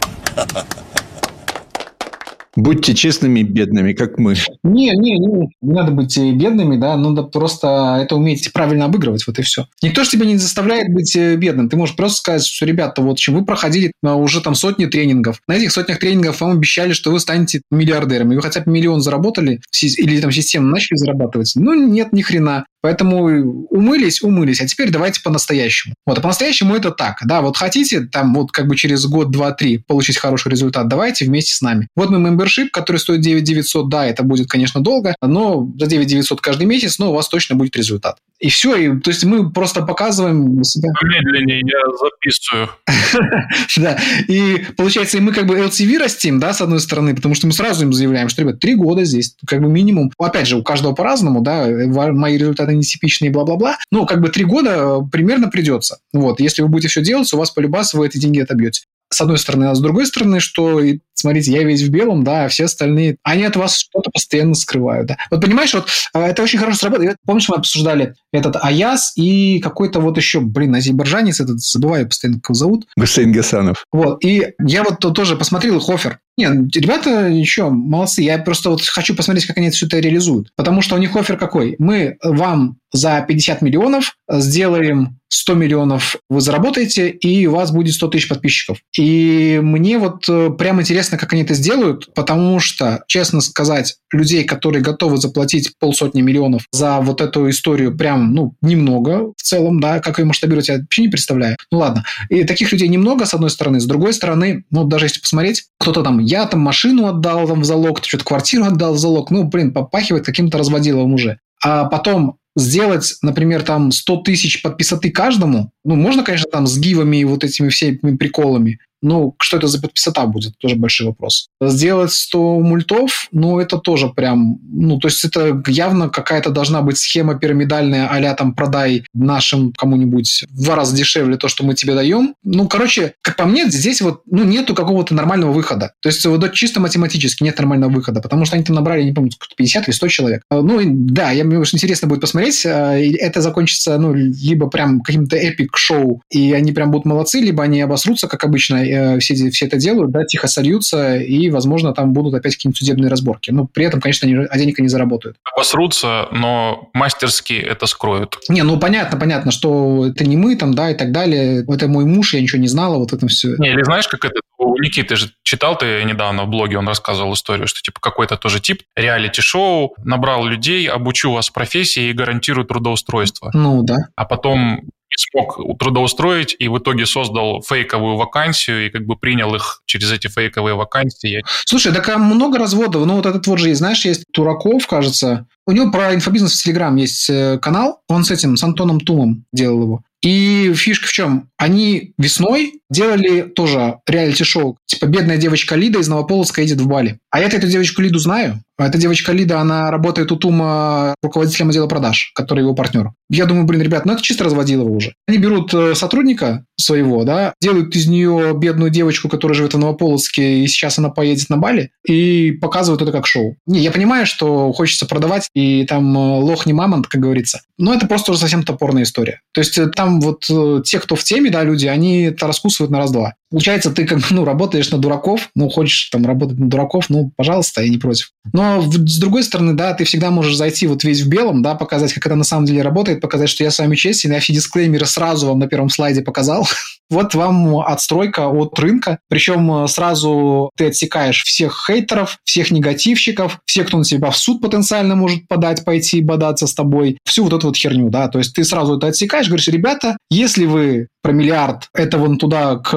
Будьте честными бедными, как мы. Не, не, не, не надо быть бедными, да, надо просто это уметь правильно обыгрывать, вот и все. Никто же тебя не заставляет быть э, бедным. Ты можешь просто сказать, что, ребята, вот чем вы проходили уже там сотни тренингов. На этих сотнях тренингов вам обещали, что вы станете миллиардером, и вы хотя бы миллион заработали, или там систему начали зарабатывать. Ну, нет, ни хрена. Поэтому умылись, умылись, а теперь давайте по-настоящему. Вот, а по-настоящему это так, да, вот хотите там вот как бы через год, два, три получить хороший результат, давайте вместе с нами. Вот мы membership, который стоит 9 900, да, это будет, конечно, долго, но за 9 900 каждый месяц, но у вас точно будет результат. И все, и, то есть мы просто показываем себя. Медленнее я записываю. (laughs) Да, и получается, и мы как бы LTV растим, да, с одной стороны, потому что мы сразу им заявляем, что, ребят, три года здесь, как бы минимум. Опять же, у каждого по-разному, да, мои результаты нетипичные, бла-бла-бла, но как бы три года примерно придется. Вот, если вы будете все делать, у вас полюбас вы эти деньги отобьете с одной стороны, а с другой стороны, что, смотрите, я весь в белом, да, а все остальные, они от вас что-то постоянно скрывают, да. Вот понимаешь, вот а, это очень хорошо сработает. Помнишь, мы обсуждали этот Аяс и какой-то вот еще, блин, азербайджанец этот, забываю постоянно, как его зовут. Гусейн Гасанов. Вот, и я вот тоже посмотрел их офер. Нет, ребята еще молодцы. Я просто вот хочу посмотреть, как они все это реализуют. Потому что у них офер какой? Мы вам за 50 миллионов сделаем 100 миллионов вы заработаете, и у вас будет 100 тысяч подписчиков. И мне вот э, прям интересно, как они это сделают, потому что, честно сказать, людей, которые готовы заплатить полсотни миллионов за вот эту историю, прям, ну, немного в целом, да, как ее масштабировать, я вообще не представляю. Ну, ладно. И таких людей немного, с одной стороны. С другой стороны, ну, даже если посмотреть, кто-то там, я там машину отдал там в залог, что-то квартиру отдал в залог, ну, блин, попахивает каким-то разводиловым уже. А потом сделать, например, там 100 тысяч подписоты каждому, ну, можно, конечно, там с гивами и вот этими всеми приколами, ну, что это за подписота будет, тоже большой вопрос. Сделать 100 мультов, ну, это тоже прям, ну, то есть это явно какая-то должна быть схема пирамидальная, а там продай нашим кому-нибудь в два раза дешевле то, что мы тебе даем. Ну, короче, как по мне, здесь вот, ну, нету какого-то нормального выхода. То есть вот чисто математически нет нормального выхода, потому что они там набрали, не помню, 50 или 100 человек. А, ну, да, я, мне очень интересно будет посмотреть. А, это закончится, ну, либо прям каким-то эпик-шоу, и они прям будут молодцы, либо они обосрутся, как обычно, Э, все, все это делают, да, тихо сольются, и, возможно, там будут опять какие-нибудь судебные разборки. Но при этом, конечно, они а денег они заработают. Обосрутся, но мастерски это скроют. Не, ну понятно, понятно, что это не мы там, да, и так далее. Это мой муж, я ничего не знала, вот это все. Не, или знаешь, как это у Никиты же читал ты недавно в блоге, он рассказывал историю, что типа какой-то тоже тип реалити-шоу набрал людей, обучу вас профессии и гарантирую трудоустройство. Ну да. А потом не смог трудоустроить и в итоге создал фейковую вакансию и как бы принял их через эти фейковые вакансии. Слушай, так много разводов. Ну, вот этот вот же знаешь, есть Тураков, кажется. У него про инфобизнес в Телеграм есть э, канал. Он с этим, с Антоном Тумом делал его. И фишка в чем? Они весной делали тоже реалити-шоу. Типа «Бедная девочка Лида из Новополоцка едет в Бали». А я эту девочку Лиду знаю. А эта девочка Лида, она работает у Тума руководителем отдела продаж, который его партнер. Я думаю, блин, ребят, ну это чисто разводилово уже. Они берут э, сотрудника своего, да, делают из нее бедную девочку, которая живет в Новополоцке, и сейчас она поедет на Бали, и показывают это как шоу. Не, я понимаю, что хочется продавать, и там э, лох не мамонт, как говорится, но это просто уже совсем топорная история. То есть э, там вот те, кто в теме, да, люди, они это раскусывают на раз-два. Получается, ты как ну, работаешь на дураков, ну, хочешь там работать на дураков, ну, пожалуйста, я не против. Но с другой стороны, да, ты всегда можешь зайти вот весь в белом, да, показать, как это на самом деле работает, показать, что я с вами честен, я все дисклеймеры сразу вам на первом слайде показал. (laughs) вот вам отстройка от рынка, причем э, сразу ты отсекаешь всех хейтеров, всех негативщиков, всех, кто на тебя в суд потенциально может подать, пойти бодаться с тобой, всю вот эту вот херню, да, то есть ты сразу это отсекаешь, говоришь, ребята, если вы про миллиард, это вон туда к,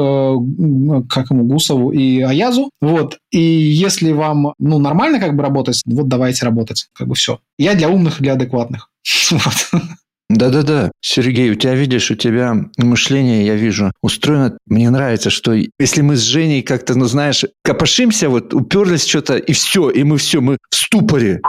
как ему, Гусову и Аязу, вот, и если вам, ну, нормально как бы работать, вот давайте работать, как бы все. Я для умных, для адекватных. (laughs) Вот. Да-да-да, Сергей, у тебя, видишь, у тебя мышление, я вижу, устроено. Мне нравится, что если мы с Женей как-то, ну, знаешь, копошимся, вот уперлись что-то, и все, и мы все, мы в ступоре.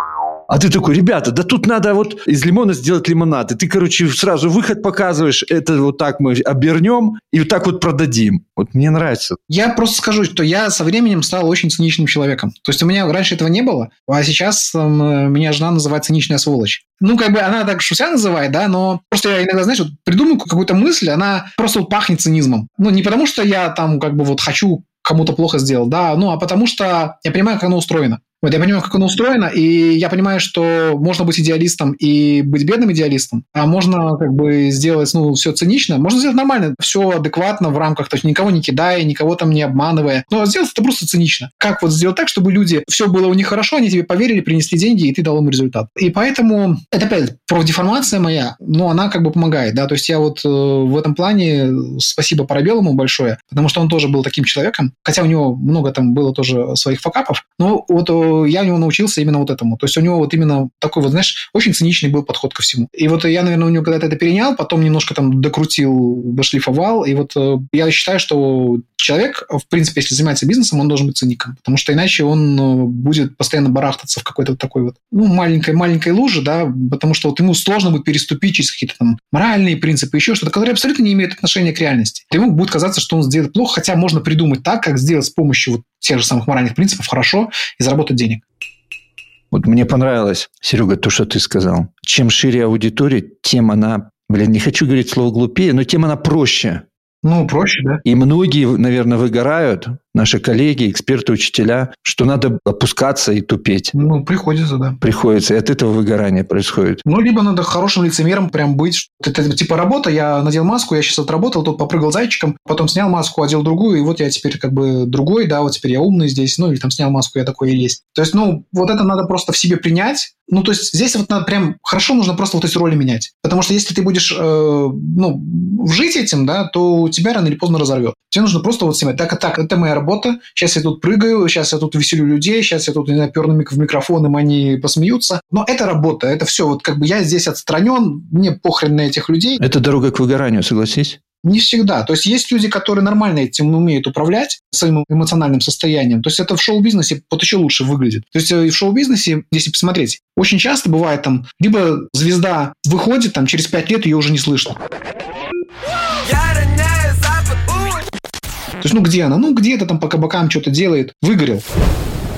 А ты такой, ребята, да тут надо вот из лимона сделать лимонад. И ты, короче, сразу выход показываешь, это вот так мы обернем и вот так вот продадим. Вот мне нравится. Я просто скажу, что я со временем стал очень циничным человеком. То есть у меня раньше этого не было, а сейчас э, меня жена называет циничная сволочь. Ну, как бы она так шуся называет, да, но просто я иногда, знаешь, вот придумаю какую-то мысль, она просто вот пахнет цинизмом. Ну, не потому что я там как бы вот хочу кому-то плохо сделал, да, ну, а потому что я понимаю, как оно устроено. Вот я понимаю, как оно устроено, и я понимаю, что можно быть идеалистом и быть бедным идеалистом, а можно как бы сделать, ну, все цинично, можно сделать нормально, все адекватно в рамках, то есть никого не кидая, никого там не обманывая, но сделать это просто цинично. Как вот сделать так, чтобы люди, все было у них хорошо, они тебе поверили, принесли деньги, и ты дал им результат. И поэтому, это опять профдеформация моя, но она как бы помогает, да, то есть я вот э, в этом плане спасибо Парабелому большое, потому что он тоже был таким человеком, хотя у него много там было тоже своих факапов, но вот э, я у него научился именно вот этому. То есть у него вот именно такой вот, знаешь, очень циничный был подход ко всему. И вот я, наверное, у него когда-то это перенял, потом немножко там докрутил, дошлифовал, и вот э, я считаю, что человек, в принципе, если занимается бизнесом, он должен быть циником, потому что иначе он э, будет постоянно барахтаться в какой-то такой вот, ну, маленькой-маленькой луже, да, потому что вот ему сложно будет переступить через какие-то там моральные принципы, еще что-то, которые абсолютно не имеют отношения к реальности. Ему будет казаться, что он сделает плохо, хотя можно придумать так, как сделать с помощью вот тех же самых моральных принципов хорошо и заработать денег. Вот мне понравилось, Серега, то, что ты сказал. Чем шире аудитория, тем она, блин, не хочу говорить слово глупее, но тем она проще. Ну, проще, да. И многие, наверное, выгорают, наши коллеги, эксперты, учителя, что надо опускаться и тупеть. Ну, приходится, да. Приходится, и от этого выгорание происходит. Ну, либо надо хорошим лицемером прям быть. Это типа работа, я надел маску, я сейчас отработал, тут попрыгал зайчиком, потом снял маску, одел другую, и вот я теперь как бы другой, да, вот теперь я умный здесь, ну, или там снял маску, я такой и есть. То есть, ну, вот это надо просто в себе принять, ну, то есть здесь вот надо прям хорошо нужно просто вот эти роли менять. Потому что если ты будешь, э, ну, жить этим, да, то у тебя рано или поздно разорвет. Тебе нужно просто вот снимать. Так, так, это моя работа, сейчас я тут прыгаю, сейчас я тут веселю людей, сейчас я тут, не знаю, перну в микрофон, им они посмеются. Но это работа, это все. Вот как бы я здесь отстранен, мне похрен на этих людей. Это дорога к выгоранию, согласись? Не всегда. То есть есть люди, которые нормально этим умеют управлять своим эмоциональным состоянием. То есть это в шоу-бизнесе вот еще лучше выглядит. То есть э, в шоу-бизнесе, если посмотреть, очень часто бывает там, либо звезда выходит, там через пять лет ее уже не слышно. То есть, ну где она? Ну где-то там по кабакам что-то делает. Выгорел.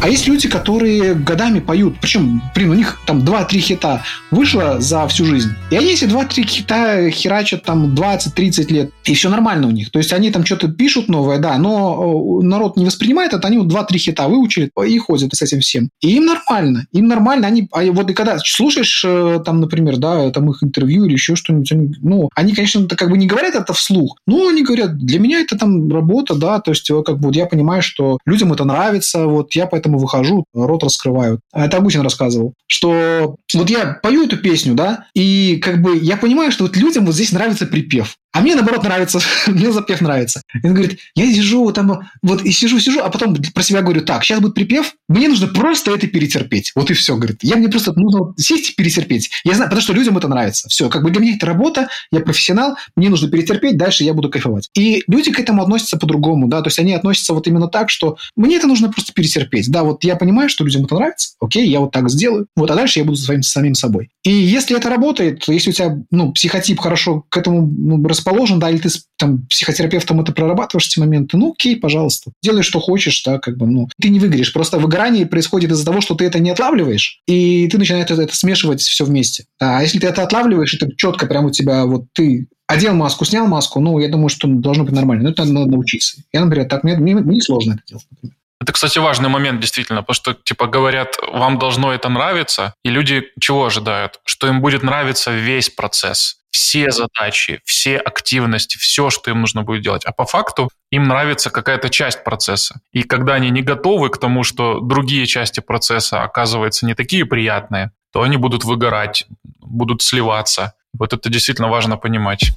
А есть люди, которые годами поют. Причем, блин, у них там 2-3 хита вышло за всю жизнь. И они эти 2-3 хита херачат там 20-30 лет. И все нормально у них. То есть они там что-то пишут новое, да, но народ не воспринимает это. Они вот 2-3 хита выучили и ходят с этим всем. И им нормально. Им нормально. Они, а вот и когда слушаешь э, там, например, да, там их интервью или еще что-нибудь, они, ну, они, конечно, как бы не говорят это вслух, но они говорят, для меня это там работа, да, то есть как бы вот я понимаю, что людям это нравится, вот я поэтому поэтому выхожу, рот раскрываю. А это Агутин рассказывал, что вот я пою эту песню, да, и как бы я понимаю, что вот людям вот здесь нравится припев. А мне, наоборот, нравится, (laughs) мне запев нравится. И он говорит, я сижу там, вот и сижу, сижу, а потом про себя говорю, так, сейчас будет припев, мне нужно просто это перетерпеть. Вот и все, говорит. Я мне просто нужно сесть и перетерпеть. Я знаю, потому что людям это нравится. Все, как бы для меня это работа, я профессионал, мне нужно перетерпеть, дальше я буду кайфовать. И люди к этому относятся по-другому, да, то есть они относятся вот именно так, что мне это нужно просто перетерпеть. Да, вот я понимаю, что людям это нравится, окей, я вот так сделаю, вот, а дальше я буду своим самим собой. И если это работает, если у тебя, ну, психотип хорошо к этому ну, расположен, да, или ты с там, психотерапевтом это прорабатываешь эти моменты, ну, окей, пожалуйста. Делай, что хочешь, да, как бы, ну, ты не выгоришь. Просто выгорание происходит из-за того, что ты это не отлавливаешь, и ты начинаешь это, это смешивать все вместе. А если ты это отлавливаешь, это четко прямо у тебя, вот ты одел маску, снял маску, ну, я думаю, что должно быть нормально. Но это надо научиться. Я, например, так, мне, мне, мне сложно это делать, например. Это, кстати, важный момент, действительно, потому что, типа, говорят, вам должно это нравиться, и люди чего ожидают? Что им будет нравиться весь процесс, все задачи, все активности, все, что им нужно будет делать. А по факту им нравится какая-то часть процесса. И когда они не готовы к тому, что другие части процесса, оказываются, не такие приятные, то они будут выгорать, будут сливаться. Вот это действительно важно понимать.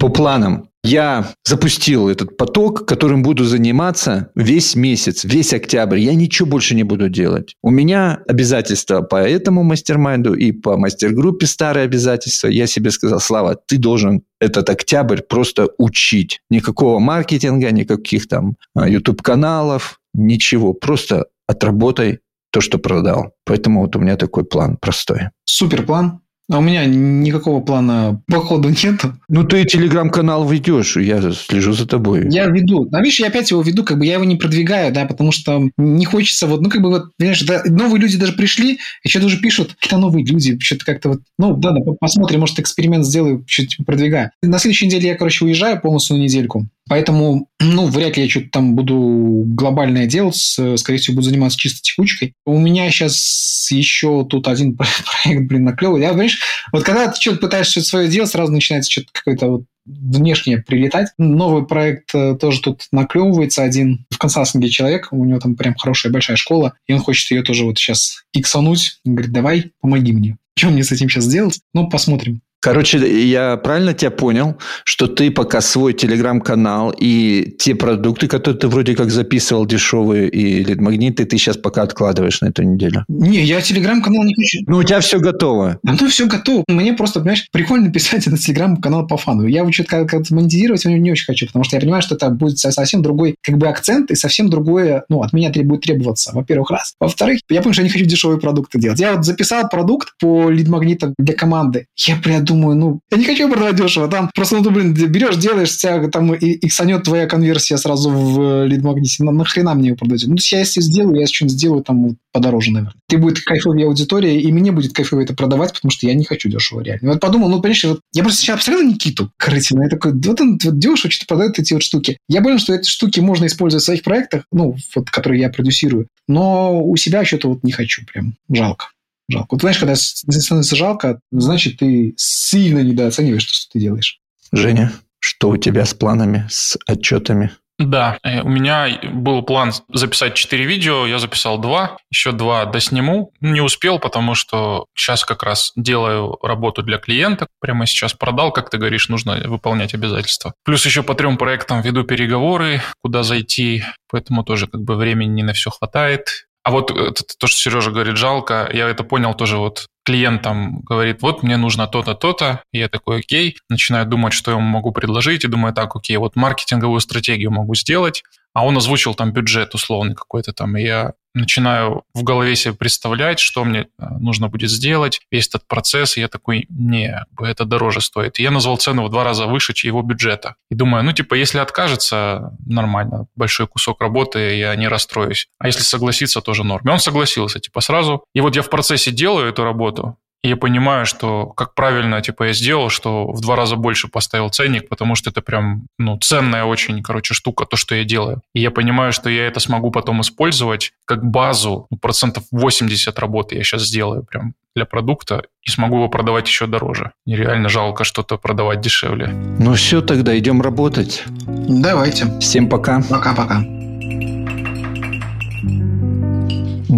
По планам. Я запустил этот поток, которым буду заниматься весь месяц, весь октябрь. Я ничего больше не буду делать. У меня обязательства по этому мастер-майнду и по мастер-группе старые обязательства. Я себе сказал, Слава, ты должен этот октябрь просто учить. Никакого маркетинга, никаких там YouTube-каналов, а, ничего. Просто отработай то, что продал. Поэтому вот у меня такой план простой. Супер план. А у меня никакого плана походу нету. Ну, ты телеграм-канал ведешь, я слежу за тобой. Я веду. А видишь, я опять его веду, как бы я его не продвигаю, да, потому что не хочется вот, ну, как бы вот, понимаешь, да, новые люди даже пришли, и что-то уже пишут, какие-то новые люди, что-то как-то вот, ну, да, да, посмотрим, может, эксперимент сделаю, типа продвигаю. На следующей неделе я, короче, уезжаю полностью на недельку. Поэтому, ну, вряд ли я что-то там буду глобальное делать. Скорее всего, буду заниматься чисто текучкой. У меня сейчас еще тут один (laughs) проект, блин, наклевый. Я, понимаешь, вот когда ты что-то пытаешься свое делать, сразу начинается что-то какое-то вот внешне прилетать. Новый проект э, тоже тут наклевывается один в консалтинге человек, у него там прям хорошая большая школа, и он хочет ее тоже вот сейчас иксануть. Он говорит, давай, помоги мне. Что мне с этим сейчас делать? Ну, посмотрим. Короче, я правильно тебя понял, что ты пока свой телеграм-канал и те продукты, которые ты вроде как записывал дешевые и лид-магниты, ты сейчас пока откладываешь на эту неделю? Не, я телеграм-канал не хочу. Ну, у тебя все готово. Ну, все готово. Мне просто, понимаешь, прикольно писать (laughs) этот телеграм-канал по фану. Я его что-то как-то монетизировать его не очень хочу, потому что я понимаю, что это будет совсем другой как бы акцент и совсем другое, ну, от меня будет требоваться, во-первых, раз. Во-вторых, я понимаю, что я не хочу дешевые продукты делать. Я вот записал продукт по лид-магнитам для команды. Я, блядь, думаю, ну, я не хочу продавать дешево. Там просто, ну, ты, блин, берешь, делаешь, тебя там и иксанет твоя конверсия сразу в лид-магните. На, нахрена мне его продать? Ну, я если сделаю, я что-нибудь сделаю там подороже, наверное. Ты будет кайфовая аудитория, и мне будет кайфово это продавать, потому что я не хочу дешево реально. Вот подумал, ну, понимаешь, вот я просто сейчас обстрелил Никиту Корытина, я такой, вот он вот дешево что-то продает эти вот штуки. Я понял, что эти штуки можно использовать в своих проектах, ну, вот, которые я продюсирую, но у себя что-то вот не хочу прям. Жалко жалко. Вот знаешь, когда становится жалко, значит, ты сильно недооцениваешь то, что ты делаешь. Женя, что у тебя с планами, с отчетами? Да, э, у меня был план записать 4 видео, я записал 2, еще 2 досниму. Не успел, потому что сейчас как раз делаю работу для клиента, прямо сейчас продал, как ты говоришь, нужно выполнять обязательства. Плюс еще по трем проектам веду переговоры, куда зайти, поэтому тоже как бы времени не на все хватает. А вот э, то, что Сережа говорит, жалко, я это понял тоже вот клиентам говорит, вот мне нужно то-то, то-то, я такой, окей, начинаю думать, что я ему могу предложить, и думаю, так, окей, вот маркетинговую стратегию могу сделать, а он озвучил там бюджет условный какой-то там, и я начинаю в голове себе представлять, что мне э, нужно будет сделать, весь этот процесс, и я такой, не, это дороже стоит. И я назвал цену в два раза выше его бюджета. И думаю, ну, типа, если откажется, нормально, большой кусок работы, я не расстроюсь. А если согласится, тоже норм. И он согласился, типа, сразу. И вот я в процессе делаю эту работу, и я понимаю, что как правильно, типа, я сделал, что в два раза больше поставил ценник, потому что это прям, ну, ценная очень, короче, штука, то, что я делаю. И я понимаю, что я это смогу потом использовать как базу, ну, процентов 80 работы я сейчас сделаю прям для продукта и смогу его продавать еще дороже. Нереально жалко что-то продавать дешевле. Ну все, тогда идем работать. Давайте. Всем пока. Пока-пока.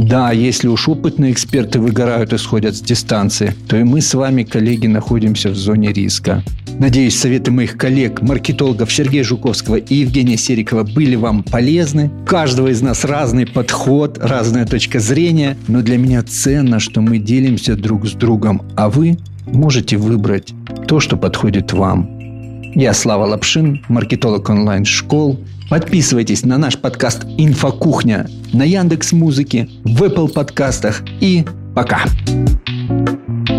Да, если уж опытные эксперты выгорают и сходят с дистанции, то и мы с вами, коллеги, находимся в зоне риска. Надеюсь, советы моих коллег, маркетологов Сергея Жуковского и Евгения Серикова были вам полезны. У каждого из нас разный подход, разная точка зрения, но для меня ценно, что мы делимся друг с другом, а вы можете выбрать то, что подходит вам. Я Слава Лапшин, маркетолог онлайн-школ. Подписывайтесь на наш подкаст «Инфокухня» на Яндекс Музыке, в Apple подкастах и пока! Пока!